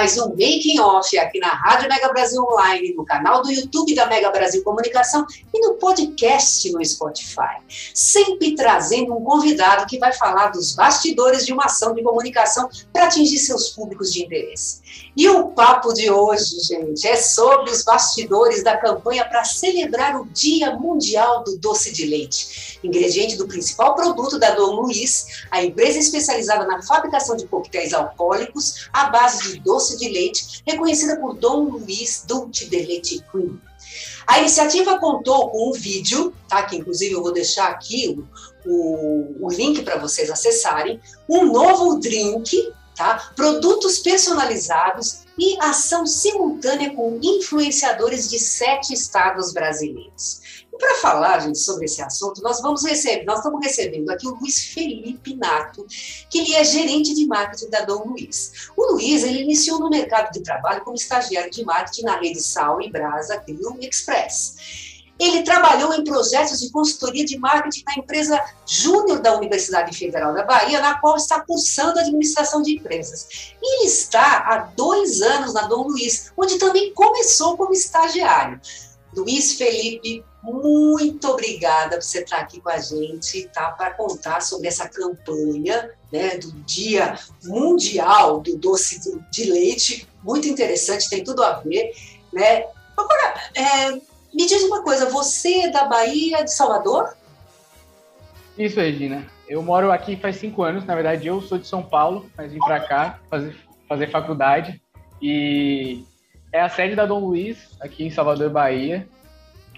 Mais um Making Off aqui na Rádio Mega Brasil Online, no canal do YouTube da Mega Brasil Comunicação e no podcast no Spotify. Sempre trazendo um convidado que vai falar dos bastidores de uma ação de comunicação para atingir seus públicos de interesse. E o papo de hoje, gente, é sobre os bastidores da campanha para celebrar o Dia Mundial do Doce de Leite, ingrediente do principal produto da Dom Luiz, a empresa especializada na fabricação de coquetéis alcoólicos à base de doce de leite, reconhecida por Dom Luiz Dulce de Leite Cream. A iniciativa contou com um vídeo, tá? Que inclusive eu vou deixar aqui o, o, o link para vocês acessarem, um novo drink tá? produtos personalizados e ação simultânea com influenciadores de sete estados brasileiros. Para falar, gente, sobre esse assunto, nós vamos receber, nós estamos recebendo aqui o Luiz Felipe Nato, que ele é gerente de marketing da Dom Luiz. O Luiz, ele iniciou no mercado de trabalho como estagiário de marketing na rede Sal e Brasa Grill Express. Ele trabalhou em projetos de consultoria de marketing na empresa Júnior da Universidade Federal da Bahia, na qual está cursando administração de empresas. E está há dois anos na Dom Luiz, onde também começou como estagiário. Luiz Felipe, muito obrigada por você estar aqui com a gente, tá? Para contar sobre essa campanha né, do Dia Mundial do Doce de Leite, muito interessante, tem tudo a ver, né? Agora, é, me diz uma coisa, você é da Bahia, de Salvador? Isso, Regina. Eu moro aqui faz cinco anos. Na verdade, eu sou de São Paulo, mas vim para cá fazer, fazer faculdade. E é a sede da Dom Luiz, aqui em Salvador, Bahia.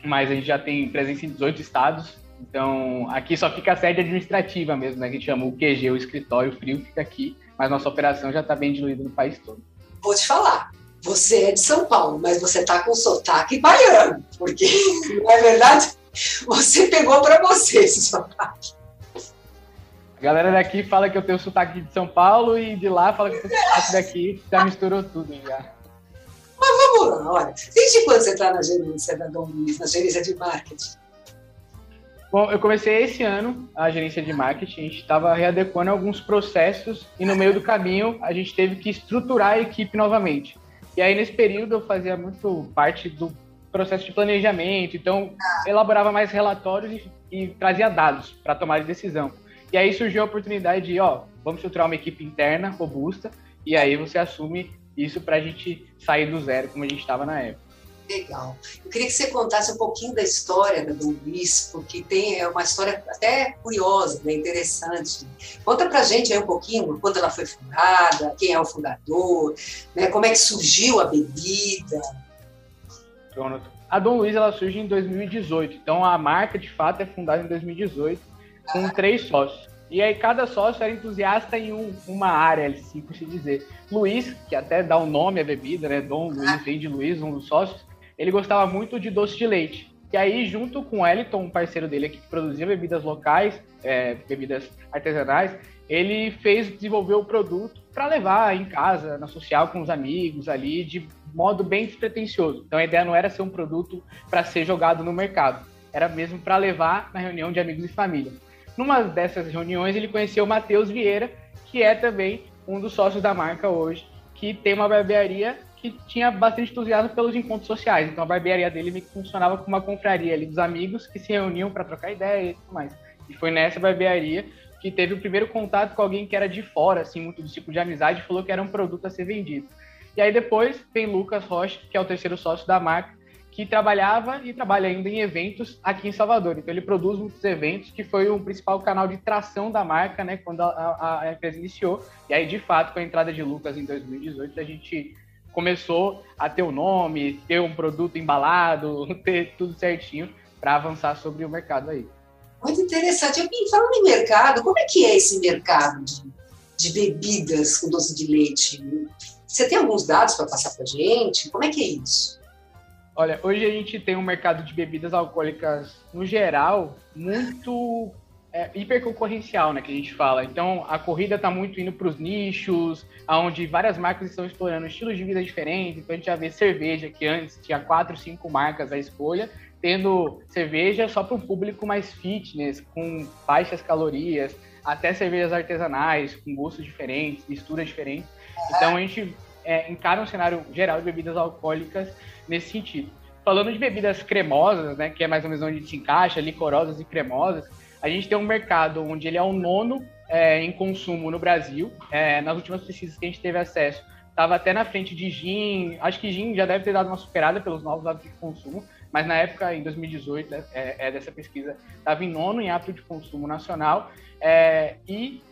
Mas a gente já tem presença em 18 estados. Então, aqui só fica a sede administrativa mesmo, né? Que a gente chama o QG, o escritório frio, fica aqui. Mas nossa operação já está bem diluída no país todo. Vou te falar, você é de São Paulo, mas você está com sotaque baiano, porque, não é verdade? Você pegou para você esse sotaque. A galera daqui fala que eu tenho sotaque de São Paulo e de lá fala que eu tenho sotaque daqui, já misturou tudo já. Vamos lá, olha. Desde quando você está na gerência da Dom Luiz, na gerência de marketing? Bom, eu comecei esse ano a gerência de marketing, a gente estava readequando alguns processos e no meio do caminho a gente teve que estruturar a equipe novamente. E aí, nesse período, eu fazia muito parte do processo de planejamento, então elaborava mais relatórios e, e trazia dados para tomar de decisão. E aí surgiu a oportunidade de, ó, vamos estruturar uma equipe interna robusta, e aí você assume isso para a gente sair do zero, como a gente estava na época. Legal. Eu queria que você contasse um pouquinho da história da Dom Luiz, porque tem é uma história até curiosa, né, interessante. Conta pra gente aí um pouquinho quando ela foi fundada, quem é o fundador, né, como é que surgiu a bebida. Pronto. A Dom Luiz ela surge em 2018, então a marca de fato é fundada em 2018 com ah. três sócios. E aí cada sócio era entusiasta em um, uma área, assim, por se dizer. Luiz, que até dá o um nome à bebida, né? Dom Luiz, vem de Luiz, um dos sócios, ele gostava muito de doce de leite. E aí, junto com o Eliton, um parceiro dele aqui que produzia bebidas locais, é, bebidas artesanais, ele fez desenvolver o produto para levar em casa, na social, com os amigos ali, de modo bem despretensioso. Então a ideia não era ser um produto para ser jogado no mercado, era mesmo para levar na reunião de amigos e família. Numa dessas reuniões, ele conheceu o Matheus Vieira, que é também um dos sócios da marca hoje, que tem uma barbearia que tinha bastante entusiasmo pelos encontros sociais. Então a barbearia dele funcionava como uma confraria ali dos amigos que se reuniam para trocar ideia e tudo mais. E foi nessa barbearia que teve o primeiro contato com alguém que era de fora, assim, muito do tipo de amizade, e falou que era um produto a ser vendido. E aí depois tem Lucas Rocha, que é o terceiro sócio da marca, que trabalhava e trabalha ainda em eventos aqui em Salvador. Então ele produz muitos eventos, que foi o principal canal de tração da marca, né, quando a, a, empresa iniciou. E aí, de fato, com a entrada de Lucas em 2018, a gente começou a ter o um nome, ter um produto embalado, ter tudo certinho para avançar sobre o mercado aí. Muito interessante. E falando em mercado, como é que é esse mercado de, de bebidas com doce de leite? Você tem alguns dados para passar para gente? Como é que é isso? Olha, hoje a gente tem um mercado de bebidas alcoólicas, no geral, muito é, hiperconcorrencial, né, que a gente fala. Então, a corrida está muito indo para os nichos, onde várias marcas estão explorando estilos de vida diferentes. Então, a gente já vê cerveja, que antes tinha quatro, cinco marcas à escolha, tendo cerveja só para um público mais fitness, com baixas calorias, até cervejas artesanais, com gostos diferentes, misturas diferentes. Então, a gente é, encara um cenário geral de bebidas alcoólicas nesse sentido. Falando de bebidas cremosas, né, que é mais ou menos onde se encaixa, licorosas e cremosas, a gente tem um mercado onde ele é o nono é, em consumo no Brasil. É, nas últimas pesquisas que a gente teve acesso, estava até na frente de gin. Acho que gin já deve ter dado uma superada pelos novos hábitos de consumo, mas na época, em 2018, né, é, é, dessa pesquisa, estava em nono em hábito de consumo nacional. É, e,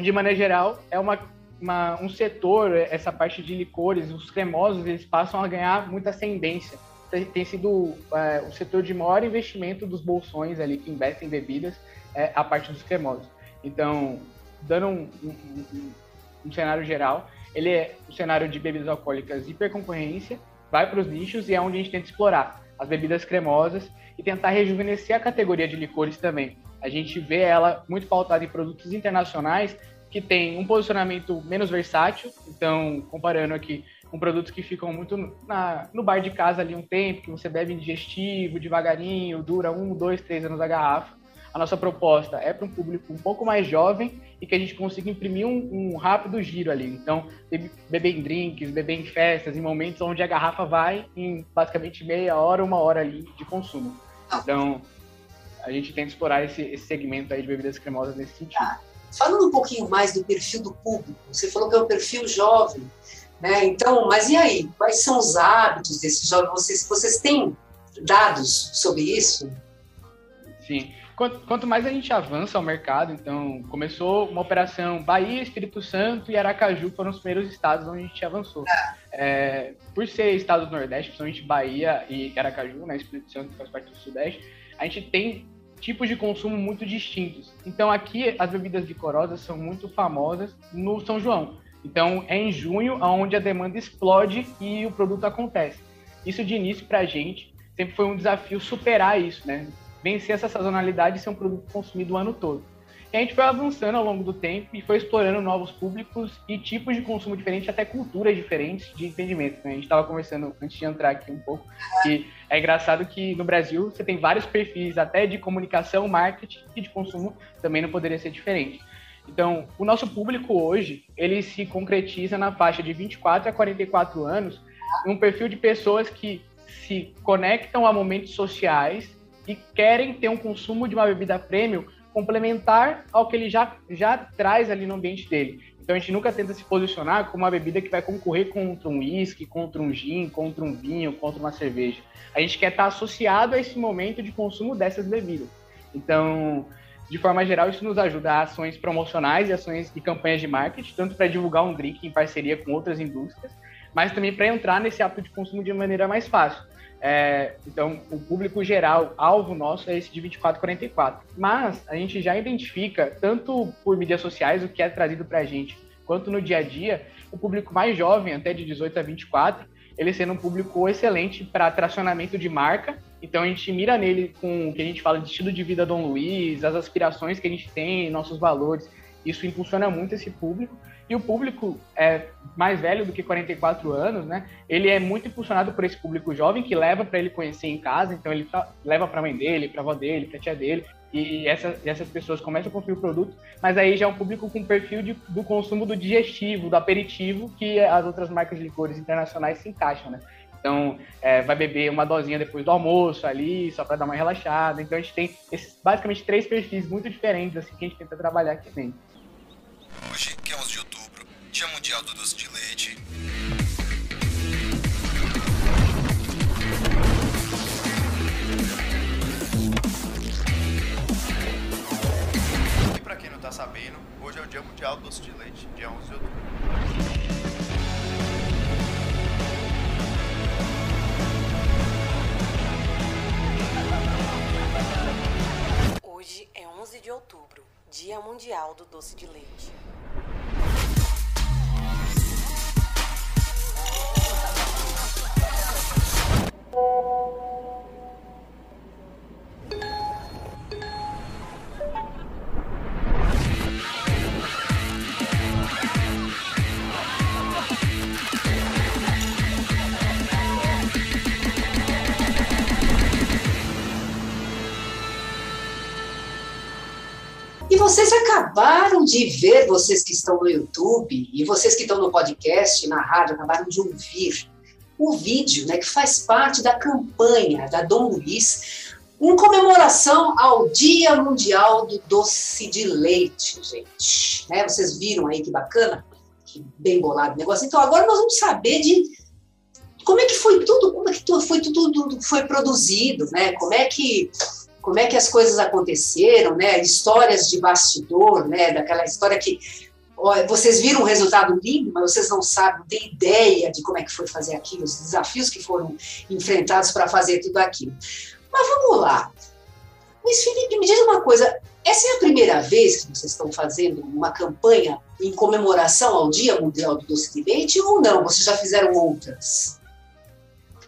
de maneira geral, é uma uma, um setor, essa parte de licores, os cremosos, eles passam a ganhar muita ascendência. Tem, tem sido é, o setor de maior investimento dos bolsões ali que investem em bebidas, é, a parte dos cremosos. Então, dando um, um, um, um cenário geral, ele é o cenário de bebidas alcoólicas hiperconcorrência, vai para os nichos e é onde a gente tenta explorar as bebidas cremosas e tentar rejuvenescer a categoria de licores também. A gente vê ela muito pautada em produtos internacionais que tem um posicionamento menos versátil, então, comparando aqui com produtos que ficam muito na, no bar de casa ali um tempo, que você bebe digestivo, devagarinho, dura um, dois, três anos a garrafa. A nossa proposta é para um público um pouco mais jovem e que a gente consiga imprimir um, um rápido giro ali. Então, beber em drinks, beber em festas, em momentos onde a garrafa vai em basicamente meia hora, uma hora ali de consumo. Então, a gente tenta explorar esse, esse segmento aí de bebidas cremosas nesse sentido. Ah. Falando um pouquinho mais do perfil do público, você falou que é um perfil jovem, né? Então, mas e aí? Quais são os hábitos desses jovens? Vocês, vocês têm dados sobre isso? Sim. Quanto, quanto, mais a gente avança ao mercado, então começou uma operação Bahia, Espírito Santo e Aracaju foram os primeiros estados onde a gente avançou. É, é por ser estado do Nordeste, principalmente Bahia e Aracaju, né, Espírito Santo faz parte do Sudeste, a gente tem tipos de consumo muito distintos. Então aqui as bebidas licorosas são muito famosas no São João. Então é em junho onde a demanda explode e o produto acontece. Isso de início para a gente sempre foi um desafio superar isso, né? Vencer essa sazonalidade e ser um produto consumido o ano todo. E a gente foi avançando ao longo do tempo e foi explorando novos públicos e tipos de consumo diferentes, até culturas diferentes de entendimento. Né? A gente estava conversando antes de entrar aqui um pouco, que é engraçado que no Brasil você tem vários perfis, até de comunicação, marketing e de consumo, também não poderia ser diferente. Então, o nosso público hoje, ele se concretiza na faixa de 24 a 44 anos, um perfil de pessoas que se conectam a momentos sociais e querem ter um consumo de uma bebida premium complementar ao que ele já, já traz ali no ambiente dele. Então a gente nunca tenta se posicionar como uma bebida que vai concorrer contra um uísque, contra um gin, contra um vinho, contra uma cerveja. A gente quer estar associado a esse momento de consumo dessas bebidas. Então, de forma geral, isso nos ajuda a ações promocionais e ações e campanhas de marketing, tanto para divulgar um drink em parceria com outras indústrias, mas também para entrar nesse hábito de consumo de maneira mais fácil. É, então, o público geral, alvo nosso, é esse de 24 a 44. Mas a gente já identifica, tanto por mídias sociais, o que é trazido para a gente, quanto no dia a dia, o público mais jovem, até de 18 a 24, ele sendo um público excelente para tracionamento de marca. Então, a gente mira nele com o que a gente fala de estilo de vida Dom Luiz, as aspirações que a gente tem, nossos valores. Isso impulsiona muito esse público. E o público é mais velho do que 44 anos, né? Ele é muito impulsionado por esse público jovem que leva para ele conhecer em casa, então ele leva para a mãe dele, para a avó dele, para a tia dele, e essa, essas pessoas começam a consumir o produto, mas aí já é um público com perfil de, do consumo do digestivo, do aperitivo, que as outras marcas de licores internacionais se encaixam, né? Então, é, vai beber uma dosinha depois do almoço ali, só para dar uma relaxada. Então, a gente tem esses, basicamente três perfis muito diferentes assim que a gente tenta trabalhar aqui dentro. Hoje, que é 11 de outubro, Dia Mundial do Doce de Leite. E pra quem não tá sabendo, hoje é o Dia Mundial do Doce de Leite, dia 11 de outubro. Hoje é 11 de outubro, Dia Mundial do Doce de Leite. E vocês acabaram de ver, vocês que estão no YouTube e vocês que estão no podcast, na rádio, acabaram de ouvir o vídeo né, que faz parte da campanha da Dom Luiz em comemoração ao Dia Mundial do Doce de Leite, gente. Né, vocês viram aí que bacana? Que bem bolado o negócio. Então agora nós vamos saber de como é que foi tudo, como é que foi tudo, tudo foi produzido, né? Como é que como é que as coisas aconteceram, né? Histórias de bastidor, né? Daquela história que ó, vocês viram o resultado lindo, mas vocês não sabem, não têm ideia de como é que foi fazer aquilo, os desafios que foram enfrentados para fazer tudo aquilo. Mas vamos lá. Luiz Felipe, me diz uma coisa. Essa é a primeira vez que vocês estão fazendo uma campanha em comemoração ao Dia Mundial do Doce de Leite ou não? Vocês já fizeram outras?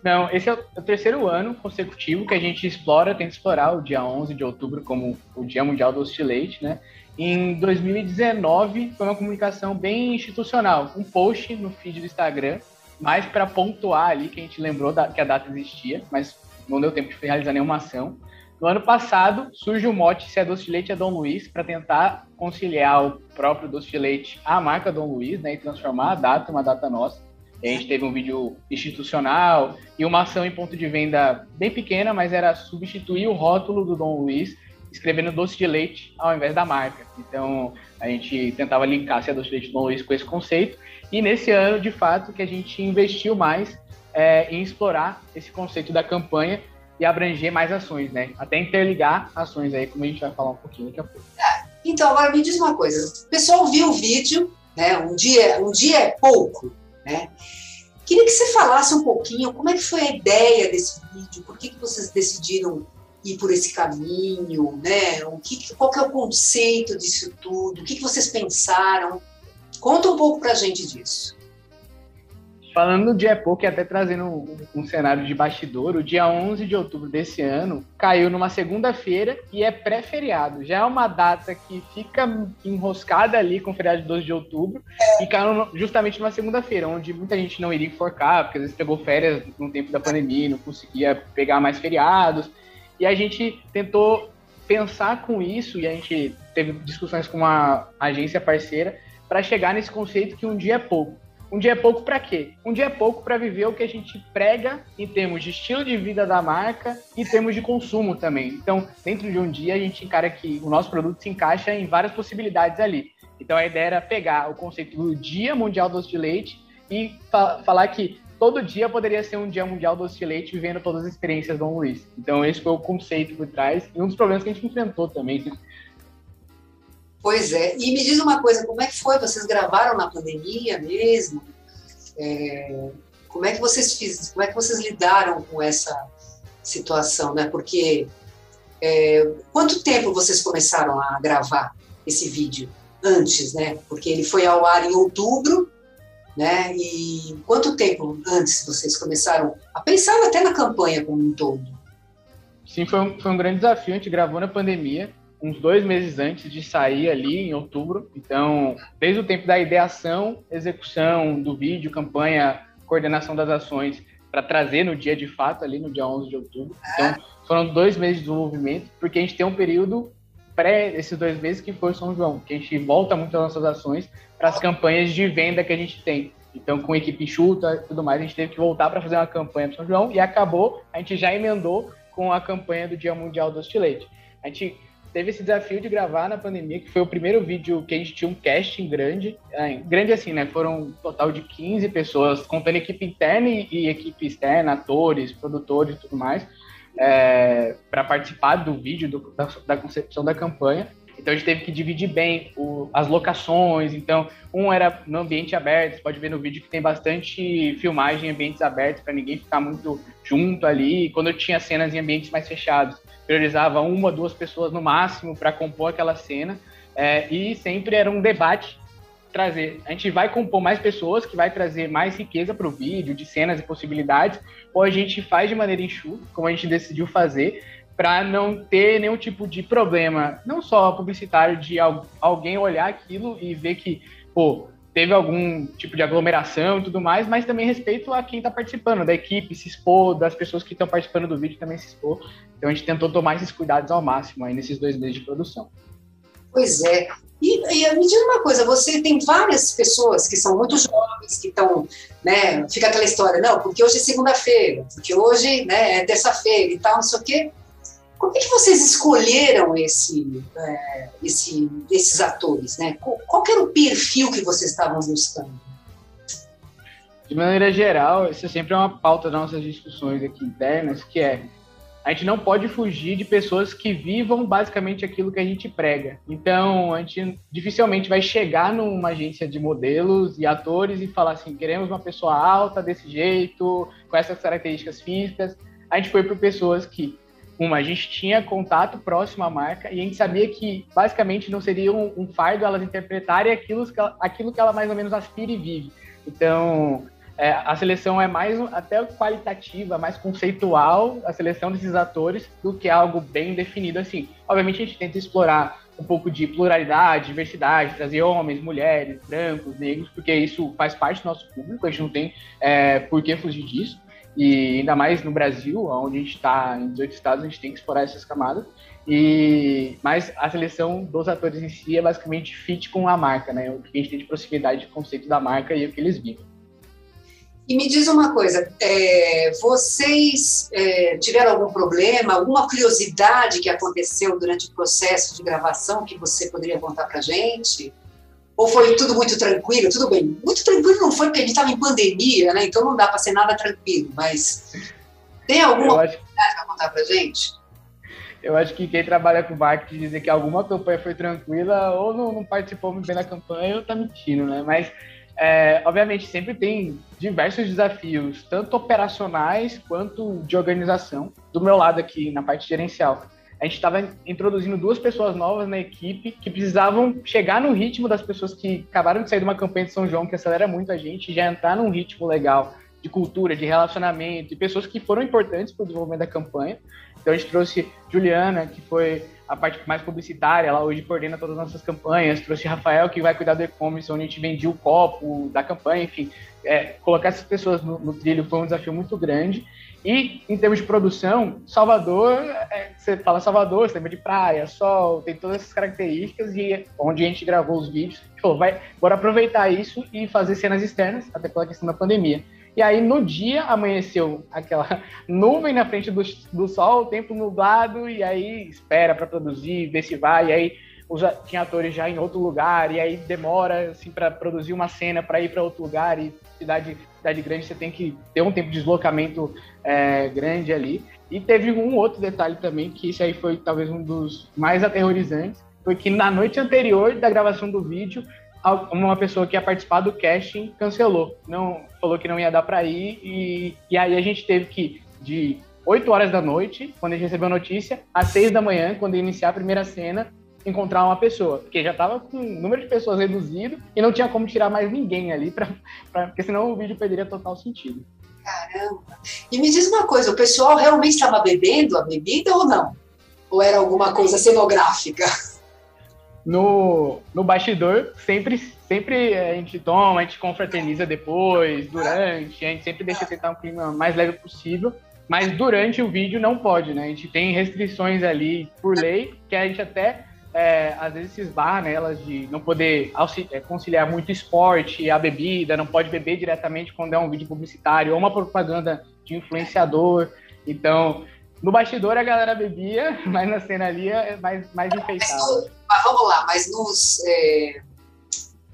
Não, esse é o terceiro ano consecutivo que a gente explora, tenta explorar o dia 11 de outubro como o Dia Mundial do Doce né? Em 2019 foi uma comunicação bem institucional, um post no feed do Instagram, mais para pontuar ali que a gente lembrou da, que a data existia, mas não deu tempo de realizar nenhuma ação. No ano passado surge o mote Se é Doce de Leite é Dom Luiz para tentar conciliar o próprio doce de leite à marca Dom Luiz, né, e transformar a data uma data nossa. A gente teve um vídeo institucional e uma ação em ponto de venda bem pequena, mas era substituir o rótulo do Dom Luiz escrevendo doce de leite ao invés da marca. Então, a gente tentava linkar se a doce de leite do Dom Luiz com esse conceito. E nesse ano, de fato, que a gente investiu mais é, em explorar esse conceito da campanha e abranger mais ações, né? Até interligar ações aí, como a gente vai falar um pouquinho daqui a pouco. Então, agora me diz uma coisa. O pessoal viu o vídeo, né? Um dia, um dia é pouco, né? Queria que você falasse um pouquinho como é que foi a ideia desse vídeo, por que, que vocês decidiram ir por esse caminho, né? O que, qual que é o conceito disso tudo? O que, que vocês pensaram? Conta um pouco para a gente disso. Falando do dia pouco e até trazendo um, um, cenário de bastidor, o dia 11 de outubro desse ano caiu numa segunda-feira e é pré-feriado. Já é uma data que fica enroscada ali com o feriado de 12 de outubro e caiu justamente numa segunda-feira, onde muita gente não iria enforcar, porque às vezes pegou férias no tempo da pandemia, não conseguia pegar mais feriados. E a gente tentou pensar com isso e a gente teve discussões com uma agência parceira para chegar nesse conceito que um dia é pouco. Um dia é pouco para quê? Um dia é pouco para viver o que a gente prega em termos de estilo de vida da marca e termos de consumo também. Então, dentro de um dia, a gente encara que o nosso produto se encaixa em várias possibilidades ali. Então, a ideia era pegar o conceito do Dia Mundial Doce de Leite e fa falar que todo dia poderia ser um Dia Mundial Doce de Leite vivendo todas as experiências do Luiz. Então, esse foi o conceito por trás e um dos problemas que a gente enfrentou também. Pois é. E me diz uma coisa, como é que foi? Vocês gravaram na pandemia mesmo? É, como é que vocês fiz, como é que vocês lidaram com essa situação, né? Porque é, quanto tempo vocês começaram a gravar esse vídeo antes, né? Porque ele foi ao ar em outubro, né? E quanto tempo antes vocês começaram a pensar até na campanha como um todo? Sim, foi um, foi um grande desafio. A gente gravou na pandemia uns dois meses antes de sair ali em outubro. Então, desde o tempo da ideação, execução do vídeo, campanha, coordenação das ações, para trazer no dia de fato, ali no dia 11 de outubro. Então, foram dois meses de desenvolvimento, porque a gente tem um período pré esses dois meses que foi São João, que a gente volta muito as nossas ações para as campanhas de venda que a gente tem. Então, com equipe chuta e tudo mais, a gente teve que voltar para fazer uma campanha para São João e acabou, a gente já emendou com a campanha do Dia Mundial do Estilete. A gente teve esse desafio de gravar na pandemia, que foi o primeiro vídeo que a gente tinha um casting grande. É, grande assim, né? Foram um total de 15 pessoas, contando equipe interna e, equipe externa, atores, produtores e tudo mais, é, para participar do vídeo, do, da, da, concepção da campanha. Então a gente teve que dividir bem o, as locações. Então, um era no ambiente aberto, você pode ver no vídeo que tem bastante filmagem em ambientes abertos para ninguém ficar muito junto ali. E quando eu tinha cenas em ambientes mais fechados, priorizava uma, duas pessoas no máximo para compor aquela cena. É, e sempre era um debate trazer. A gente vai compor mais pessoas, que vai trazer mais riqueza para o vídeo, de cenas e possibilidades, ou a gente faz de maneira enxuta, como a gente decidiu fazer, para não ter nenhum tipo de problema, não só publicitário, de alguém olhar aquilo e ver que, pô, teve algum tipo de aglomeração e tudo mais, mas também respeito a quem está participando, da equipe se expor, das pessoas que estão participando do vídeo também se expor. Então a gente tentou tomar esses cuidados ao máximo aí nesses dois meses de produção. Pois é. E, e, me diz uma coisa, você tem várias pessoas que são muito jovens, que estão, né, fica aquela história, não, porque hoje é segunda-feira, porque hoje né, é terça-feira e tal, não sei o quê. Como é que vocês escolheram esse, é, esse, esses atores? Né? Qual, era o perfil que vocês estavam buscando? De maneira geral, isso é sempre uma pauta das nossas discussões aqui internas, que é a gente não pode fugir de pessoas que vivam basicamente aquilo que a gente prega. Então, a gente dificilmente vai chegar numa agência de modelos e atores e falar assim: queremos uma pessoa alta desse jeito, com essas características físicas. A gente foi para pessoas que uma, a gente tinha contato próximo à marca e a gente sabia que basicamente não seria um, um fardo elas interpretarem aquilo que, ela, aquilo que ela mais ou menos aspira e vive. Então, é, a seleção é mais até qualitativa, mais conceitual, a seleção desses atores, do que algo bem definido assim. Obviamente a gente tenta explorar um pouco de pluralidade, diversidade, trazer homens, mulheres, brancos, negros, porque isso faz parte do nosso público, a gente não tem é, por que fugir disso. E ainda mais no Brasil, onde a gente está em 18 estados, a gente tem que explorar essas camadas. E mas a seleção dos atores em si é basicamente fit com a marca, né? O que a gente tem de proximidade de conceito da marca e o que eles vivem. E me diz uma coisa, é, vocês é, tiveram algum problema, alguma curiosidade que aconteceu durante o processo de gravação que você poderia contar para gente? Ou foi tudo muito tranquilo? Tudo bem. Muito tranquilo não foi, porque a gente estava em pandemia, né? Então não dá para ser nada tranquilo. Mas tem alguma acho... para contar para gente? Eu acho que quem trabalha com marketing dizer que alguma campanha foi tranquila ou não, não participou muito bem da campanha ou está mentindo, né? Mas, é, obviamente, sempre tem diversos desafios, tanto operacionais quanto de organização. Do meu lado aqui, na parte gerencial a gente estava introduzindo duas pessoas novas na equipe que precisavam chegar no ritmo das pessoas que acabaram de sair de uma campanha de São João que acelera muito a gente, já entrar num ritmo legal de cultura, de relacionamento, e pessoas que foram importantes para o desenvolvimento da campanha. Então a gente trouxe Juliana, que foi a parte mais publicitária, ela hoje coordena todas as nossas campanhas, trouxe Rafael, que vai cuidar do e-commerce, onde a gente vendia o copo da campanha, enfim. É, colocar essas pessoas no, no trilho foi um desafio muito grande. E em termos de produção, Salvador, é, você fala Salvador, você lembra de praia, sol, tem todas essas características e onde a gente gravou os vídeos, falou, vai, bora aproveitar isso e fazer cenas externas, até pela questão da pandemia. E aí no dia amanheceu aquela nuvem na frente do, do sol, tempo nublado, e aí espera para produzir, ver se vai, e aí os, tinha atores já em outro lugar, e aí demora assim para produzir uma cena para ir para outro lugar, e cidade, cidade grande você tem que ter um tempo de deslocamento é, grande ali. E teve um outro detalhe também, que isso aí foi talvez um dos mais aterrorizantes, foi que na noite anterior da gravação do vídeo, uma pessoa que ia participar do casting cancelou, não falou que não ia dar para ir e, e aí a gente teve que de 8 horas da noite, quando a gente recebeu a notícia, às 6 da manhã, quando ia iniciar a primeira cena, encontrar uma pessoa, porque já estava com o número de pessoas reduzido e não tinha como tirar mais ninguém ali, pra, pra, porque senão o vídeo perderia total sentido. Caramba! E me diz uma coisa, o pessoal realmente estava bebendo a bebida ou não? Ou era alguma coisa cenográfica? No, no bastidor, sempre, sempre a gente toma, a gente confraterniza depois, durante, a gente sempre deixa tentar um clima mais leve possível. Mas durante o vídeo não pode, né? A gente tem restrições ali por lei, que a gente até é, às vezes se esbarra nelas de não poder é, conciliar muito esporte e a bebida, não pode beber diretamente quando é um vídeo publicitário ou uma propaganda de influenciador. Então, no bastidor a galera bebia, mas na cena ali é mais, mais enfeitado. Mas, vamos lá, mas nos. É,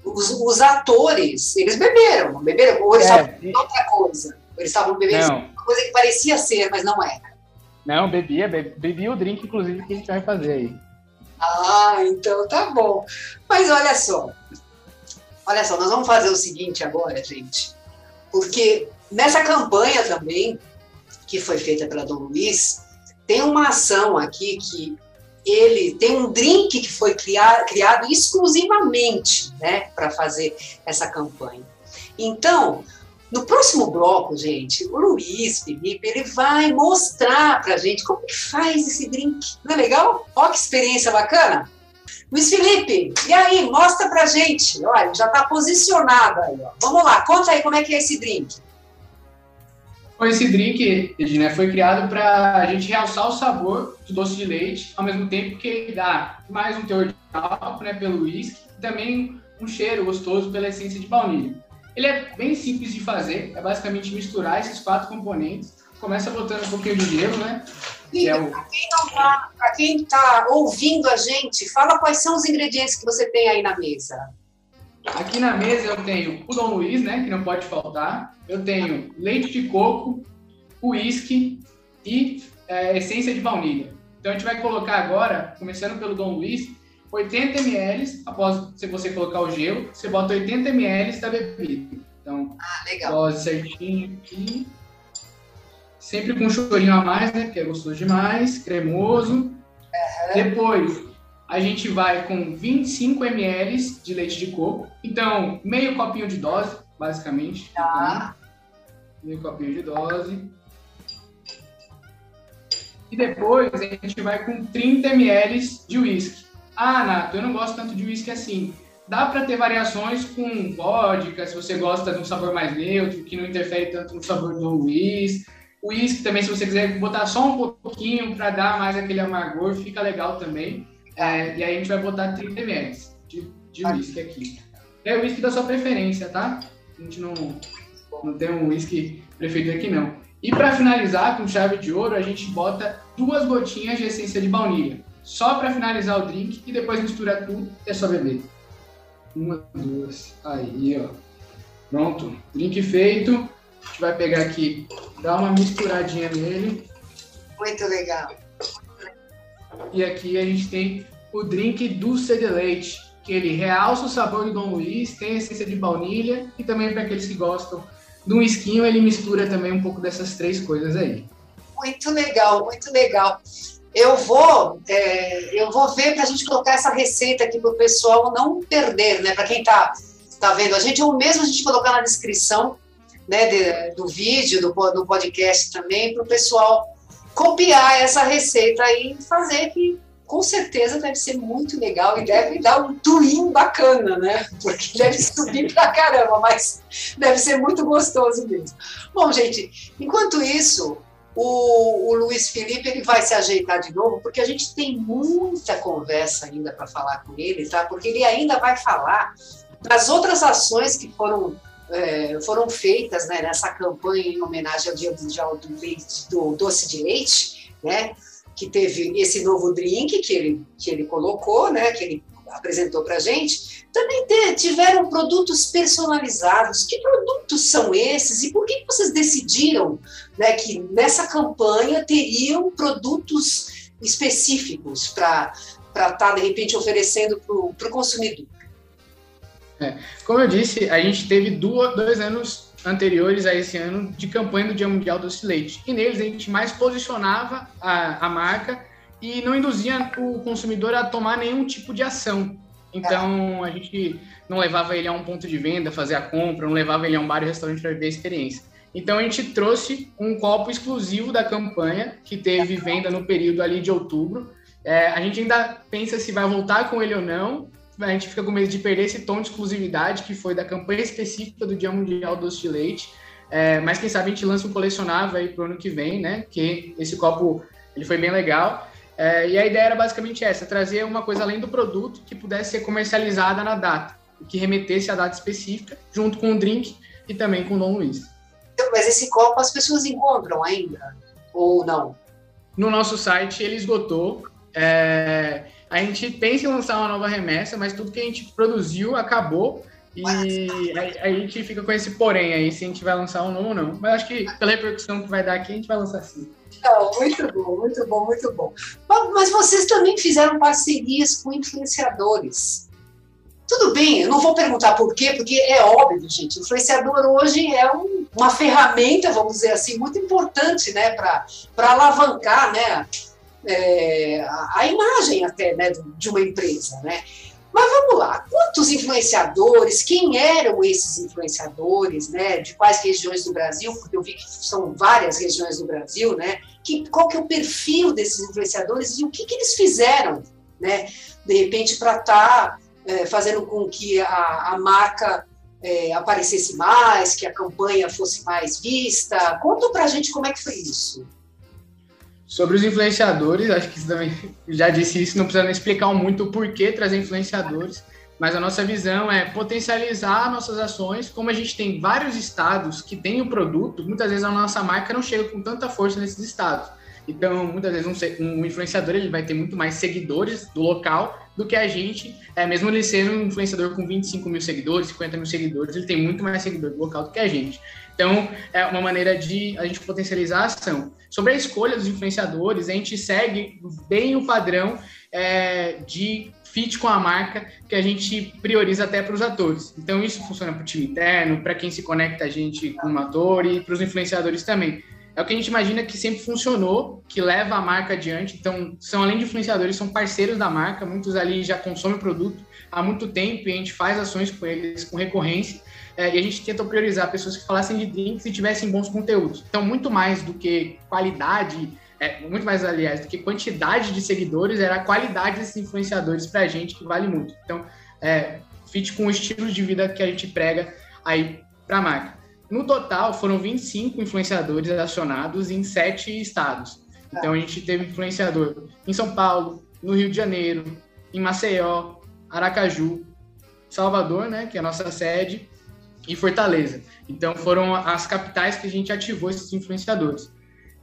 os, os, atores, eles beberam, beberam, ou eles é, estavam e... outra coisa. Eles estavam bebendo uma coisa que parecia ser, mas não era. Não, bebia, bebia o drink, inclusive, que a gente vai fazer aí. Ah, então tá bom. Mas olha só. Olha só, nós vamos fazer o seguinte agora, gente. Porque nessa campanha também, que foi feita pela Dom Luiz, tem uma ação aqui que ele tem um drink que foi criado, criado exclusivamente né, para fazer essa campanha. Então, no próximo bloco, gente, o Luiz Felipe ele vai mostrar para gente como que faz esse drink. Não é legal? Olha que experiência bacana! Luiz Felipe, e aí, mostra pra gente. Olha, já está posicionado aí. Ó. Vamos lá, conta aí como é que é esse drink. Esse drink, Edina, foi criado para a gente realçar o sabor do doce de leite, ao mesmo tempo que dá mais um teor de álcool né, pelo uísque e também um cheiro gostoso pela essência de baunilha. Ele é bem simples de fazer, é basicamente misturar esses quatro componentes. Começa botando um pouquinho de gelo, né? E é o... para quem não tá, para quem está ouvindo a gente, fala quais são os ingredientes que você tem aí na mesa. Aqui na mesa eu tenho o Dom Luiz, né, que não pode faltar. Eu tenho leite de coco, uísque e é, essência de baunilha. Então a gente vai colocar agora, começando pelo Dom Luiz, 80 ml, após você colocar o gelo, você bota 80 ml da bebida. Então, ah, legal. dose certinho aqui. Sempre com um chorinho a mais, né? Que é gostoso demais, cremoso. Uhum. Depois, a gente vai com 25 ml de leite de coco. Então, meio copinho de dose, basicamente. Tá. Meio copinho de dose. E depois a gente vai com 30 ml de uísque. Ah, Nato, eu não gosto tanto de uísque assim. Dá para ter variações com vodka, se você gosta de um sabor mais neutro, que não interfere tanto no sabor do uísque. O uísque também, se você quiser botar só um pouquinho para dar mais aquele amargor, fica legal também. É, e aí a gente vai botar 30 ml de, de uísque aqui. É o uísque da sua preferência, tá? A gente não, não tem um uísque preferido aqui, não. E para finalizar com chave de ouro, a gente bota duas gotinhas de essência de baunilha. Só para finalizar o drink e depois mistura tudo e é só beber. Uma, duas, aí, ó. Pronto, drink feito. A gente vai pegar aqui, dar uma misturadinha nele. Muito legal. E aqui a gente tem o drink Dulce de Leite, que ele realça o sabor do Dom Luiz, tem essência de baunilha e também para aqueles que gostam de um esquinho, ele mistura também um pouco dessas três coisas aí. Muito legal, muito legal. Eu vou, é, eu vou ver para a gente colocar essa receita aqui para o pessoal não perder, né? Para quem está tá vendo a gente, ou mesmo a gente colocar na descrição né, de, do vídeo, do, do podcast também, para o pessoal copiar essa receita e fazer que com certeza deve ser muito legal e deve dar um twin bacana, né? Porque deve subir pra caramba, mas deve ser muito gostoso mesmo. Bom, gente, enquanto isso, o, o Luiz Felipe ele vai se ajeitar de novo, porque a gente tem muita conversa ainda para falar com ele, tá? Porque ele ainda vai falar das outras ações que foram é, foram feitas né, nessa campanha em homenagem ao Dia Mundial do, leite, do Doce de Leite, né, que teve esse novo drink que ele, que ele colocou, né, que ele apresentou para a gente, também tiveram produtos personalizados. Que produtos são esses e por que vocês decidiram né, que nessa campanha teriam produtos específicos para estar, tá, de repente, oferecendo para o consumidor? É. Como eu disse, a gente teve duas, dois anos anteriores a esse ano de campanha do Dia Mundial do Leite. E neles a gente mais posicionava a, a marca e não induzia o consumidor a tomar nenhum tipo de ação. Então a gente não levava ele a um ponto de venda, fazer a compra, não levava ele a um bar e restaurante para viver a experiência. Então a gente trouxe um copo exclusivo da campanha que teve venda no período ali de outubro. É, a gente ainda pensa se vai voltar com ele ou não, a gente fica com medo de perder esse tom de exclusividade que foi da campanha específica do Dia Mundial do Doce de Leite. É, mas quem sabe a gente lança um colecionável aí pro ano que vem, né? Que esse copo ele foi bem legal. É, e a ideia era basicamente essa: trazer uma coisa além do produto que pudesse ser comercializada na data, que remetesse à data específica, junto com o drink e também com o Dom Luiz. Então, mas esse copo as pessoas encontram ainda? Ou não? No nosso site ele esgotou. É, a gente pensa em lançar uma nova remessa, mas tudo que a gente produziu acabou. E aí, a gente fica com esse porém aí, se a gente vai lançar um novo ou não. Mas acho que pela repercussão que vai dar aqui, a gente vai lançar sim. Muito bom, muito bom, muito bom. Mas vocês também fizeram parcerias com influenciadores. Tudo bem, eu não vou perguntar por quê, porque é óbvio, gente. O influenciador hoje é um, uma ferramenta, vamos dizer assim, muito importante né, para alavancar né, é, a, a, imagem até né, de uma empresa. Né? Mas vamos lá, quantos influenciadores, quem eram esses influenciadores, né? De quais regiões do Brasil? Porque eu vi que são várias regiões do Brasil, né? Que, qual que é o perfil desses influenciadores e o que, que eles fizeram, né? De repente, para estar tá, é, fazendo com que a, a marca é, aparecesse mais, que a campanha fosse mais vista. Conta para a gente como é que foi isso. Sobre os influenciadores, acho que também já disse isso, não precisa nem explicar muito o porquê trazer influenciadores, mas a nossa visão é potencializar nossas ações. Como a gente tem vários estados que têm o produto, muitas vezes a nossa marca não chega com tanta força nesses estados. Então, muitas vezes, um, um influenciador ele vai ter muito mais seguidores do local do que a gente, é, mesmo ele sendo um influenciador com 25 mil seguidores, 50 mil seguidores, ele tem muito mais seguidor do local do que a gente. Então, é uma maneira de a gente potencializar a ação. Sobre a escolha dos influenciadores, a gente segue bem o padrão é, de fit com a marca que a gente prioriza até para os atores. Então, isso funciona para o time interno, para quem se conecta a gente com o ator e para os influenciadores também. É o que a gente imagina que sempre funcionou, que leva a marca adiante. Então, são além de influenciadores, são parceiros da marca. Muitos ali já consomem o produto há muito tempo e a gente faz ações com eles com recorrência é, e a gente tentou priorizar pessoas que falassem de drinks e tivessem bons conteúdos. Então, muito mais do que qualidade, é, muito mais, aliás, do que quantidade de seguidores, era a qualidade desses influenciadores para a gente, que vale muito. Então, é, fit com o estilo de vida que a gente prega aí para a marca. No total, foram 25 influenciadores acionados em sete estados. Então, a gente teve influenciador em São Paulo, no Rio de Janeiro, em Maceió, Aracaju, Salvador, né, que é a nossa sede, e Fortaleza. Então foram as capitais que a gente ativou esses influenciadores.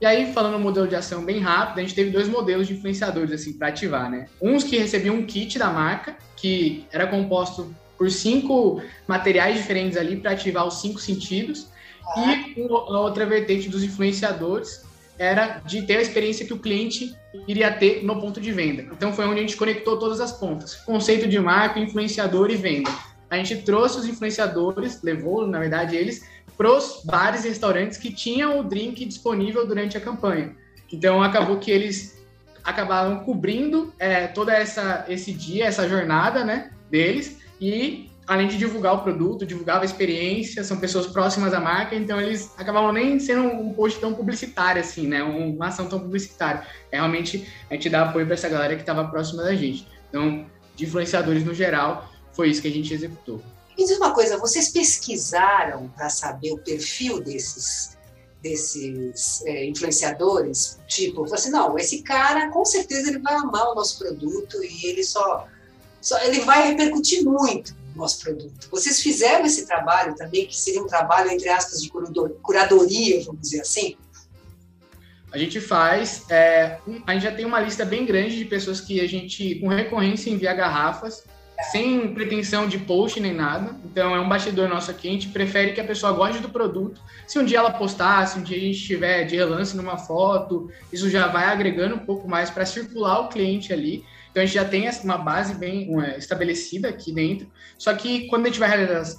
E aí, falando no modelo de ação bem rápido, a gente teve dois modelos de influenciadores assim para ativar, né? Uns que recebiam um kit da marca, que era composto por cinco materiais diferentes ali para ativar os cinco sentidos, e a outra vertente dos influenciadores era de ter a experiência que o cliente iria ter no ponto de venda. Então foi onde a gente conectou todas as pontas: conceito de marca, influenciador e venda a gente trouxe os influenciadores, levou, na verdade, eles para os bares e restaurantes que tinham o drink disponível durante a campanha. Então, acabou que eles acabaram cobrindo é, toda essa esse dia, essa jornada, né, deles e além de divulgar o produto, divulgar a experiência, são pessoas próximas à marca, então eles acabavam nem sendo um post tão publicitário assim, né, uma ação tão publicitária. É, realmente a gente dá apoio para essa galera que estava próxima da gente. Então, de influenciadores no geral, foi isso que a gente executou. Me diz uma coisa, vocês pesquisaram para saber o perfil desses desses é, influenciadores? Tipo, assim, não, esse cara com certeza ele vai amar o nosso produto e ele só, só ele vai repercutir muito no nosso produto. Vocês fizeram esse trabalho também, que seria um trabalho, entre aspas, de curadoria, vamos dizer assim? A gente faz, é, a gente já tem uma lista bem grande de pessoas que a gente, com recorrência, envia garrafas sem pretensão de post nem nada. Então é um bastidor nosso aqui. A gente prefere que a pessoa goste do produto. Se um dia ela postar, se um dia a gente estiver de relance numa foto, isso já vai agregando um pouco mais para circular o cliente ali. Então a gente já tem uma base bem estabelecida aqui dentro. Só que quando a gente vai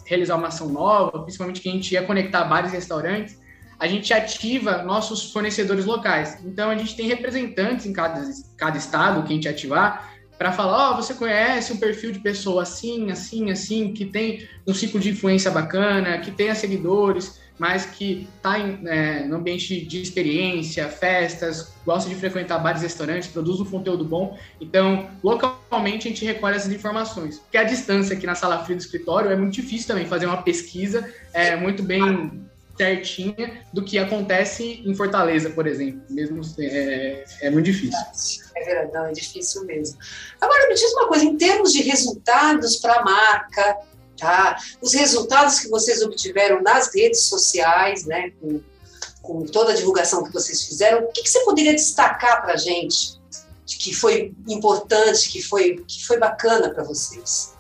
realizar uma ação nova, principalmente que a gente ia conectar vários restaurantes, a gente ativa nossos fornecedores locais. Então a gente tem representantes em cada, cada estado que a gente ativar para falar, ó, oh, você conhece um perfil de pessoa assim, assim, assim, que tem um ciclo de influência bacana, que tenha seguidores, mas que está é, no ambiente de experiência, festas, gosta de frequentar bares e restaurantes, produz um conteúdo bom. Então, localmente, a gente recolhe essas informações. Porque a distância aqui na sala fria do escritório é muito difícil também fazer uma pesquisa é, muito bem certinha do que acontece em Fortaleza, por exemplo. Mesmo é, é muito difícil. É verdade, é difícil mesmo. Agora me diz uma coisa, em termos de resultados para a marca, tá? Os resultados que vocês obtiveram nas redes sociais, né? Com, com toda a divulgação que vocês fizeram, o que, que você poderia destacar para a gente que foi importante, que foi, que foi bacana para vocês?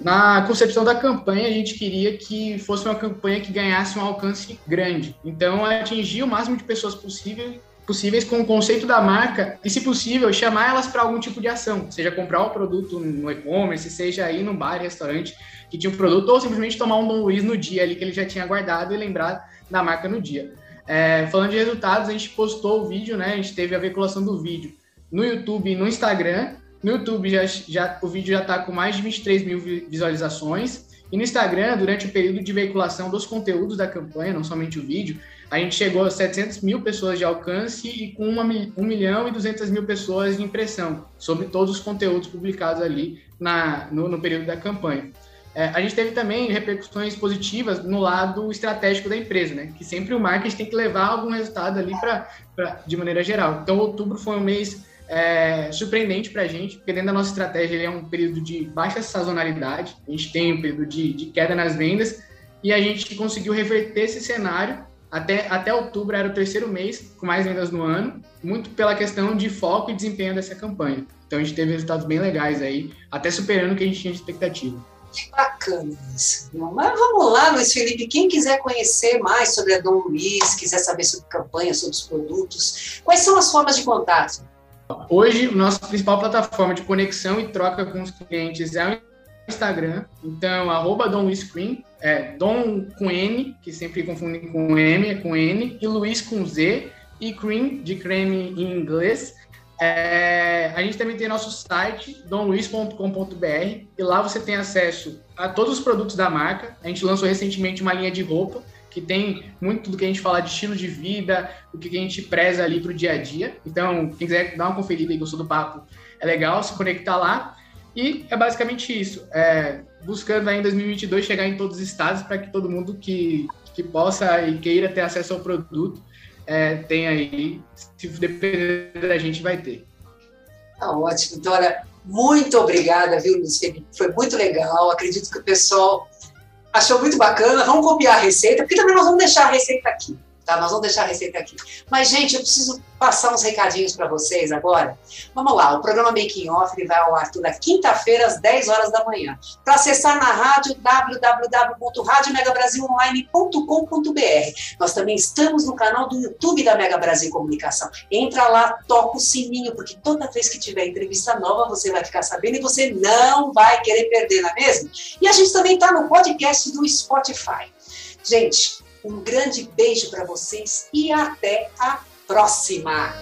Na concepção da campanha, a gente queria que fosse uma campanha que ganhasse um alcance grande. Então, atingir o máximo de pessoas possível, possíveis com o conceito da marca e, se possível, chamar elas para algum tipo de ação, seja comprar o produto no e-commerce, seja ir num bar, restaurante que tinha um produto, ou simplesmente tomar um Dom Luiz no dia ali que ele já tinha guardado e lembrar da marca no dia. É, falando de resultados, a gente postou o vídeo, né? A gente teve a veiculação do vídeo no YouTube e no Instagram. No YouTube já, já o vídeo já está com mais de 23 mil visualizações. E no Instagram, durante o período de veiculação dos conteúdos da campanha, não somente o vídeo, a gente chegou a 700 mil pessoas de alcance e com uma, 1 milhão e 200 mil pessoas de impressão sobre todos os conteúdos publicados ali na, no, no período da campanha. É, a gente teve também repercussões positivas no lado estratégico da empresa, né? Que sempre o marketing tem que levar algum resultado ali para, de maneira geral. Então, outubro foi um mês é, surpreendente para a gente, porque dentro da nossa estratégia ele é um período de baixa sazonalidade, a gente tem um período de, de queda nas vendas e a gente conseguiu reverter esse cenário. Até, até outubro era o terceiro mês com mais vendas no ano, muito pela questão de foco e desempenho dessa campanha. Então a gente teve resultados bem legais aí, até superando o que a gente tinha de expectativa. Que bacana isso. Mas vamos lá, Luiz Felipe. Quem quiser conhecer mais sobre a Dom Luiz, quiser saber sobre campanha, sobre os produtos, quais são as formas de contato? Hoje, nossa principal plataforma de conexão e troca com os clientes é o Instagram. Então, arroba Dom Luiz Cream, é Dom com N, que sempre confundem com M, é com N, e Luiz com Z, e Cream, de creme em inglês. É, a gente também tem nosso site, domluiz.com.br, e lá você tem acesso a todos os produtos da marca. A gente lançou recentemente uma linha de roupa, que tem muito do que a gente fala de estilo de vida, o que a gente preza ali para o dia a dia. Então, quem quiser dar uma conferida e gostou do papo, é legal se conectar lá. E é basicamente isso. É, buscando aí em 2022 chegar em todos os estados para que todo mundo que, que possa e queira ter acesso ao produto é, tem aí, se depender da gente, vai ter. Tá ótimo. Dora, muito obrigada, viu, Luiz Felipe? Foi muito legal. Acredito que o pessoal achou muito bacana. Vamos copiar a receita, porque também nós vamos deixar a receita aqui. Tá? Nós vamos deixar a receita aqui. Mas, gente, eu preciso passar uns recadinhos para vocês agora. Vamos lá, o programa Making Off vai ao ar toda quinta-feira, às 10 horas da manhã. Para acessar na rádio, www.radiomegabrasilonline.com.br. Nós também estamos no canal do YouTube da Mega Brasil Comunicação. Entra lá, toca o sininho, porque toda vez que tiver entrevista nova, você vai ficar sabendo e você não vai querer perder, não é mesmo? E a gente também está no podcast do Spotify. Gente, um grande beijo para vocês e até a próxima!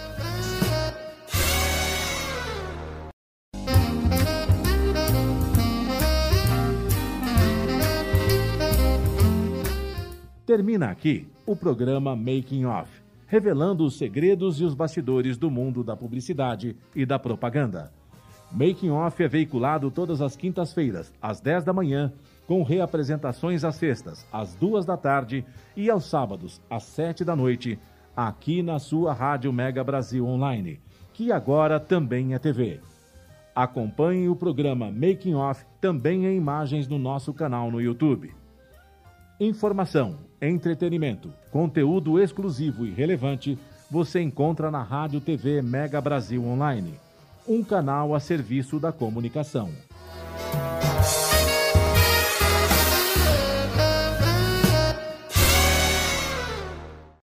Termina aqui o programa Making Off, revelando os segredos e os bastidores do mundo da publicidade e da propaganda. Making Off é veiculado todas as quintas-feiras, às 10 da manhã, com reapresentações às sextas, às duas da tarde e aos sábados, às sete da noite, aqui na sua Rádio Mega Brasil Online, que agora também é TV. Acompanhe o programa Making Off também em imagens no nosso canal no YouTube. Informação, entretenimento, conteúdo exclusivo e relevante você encontra na Rádio TV Mega Brasil Online, um canal a serviço da comunicação.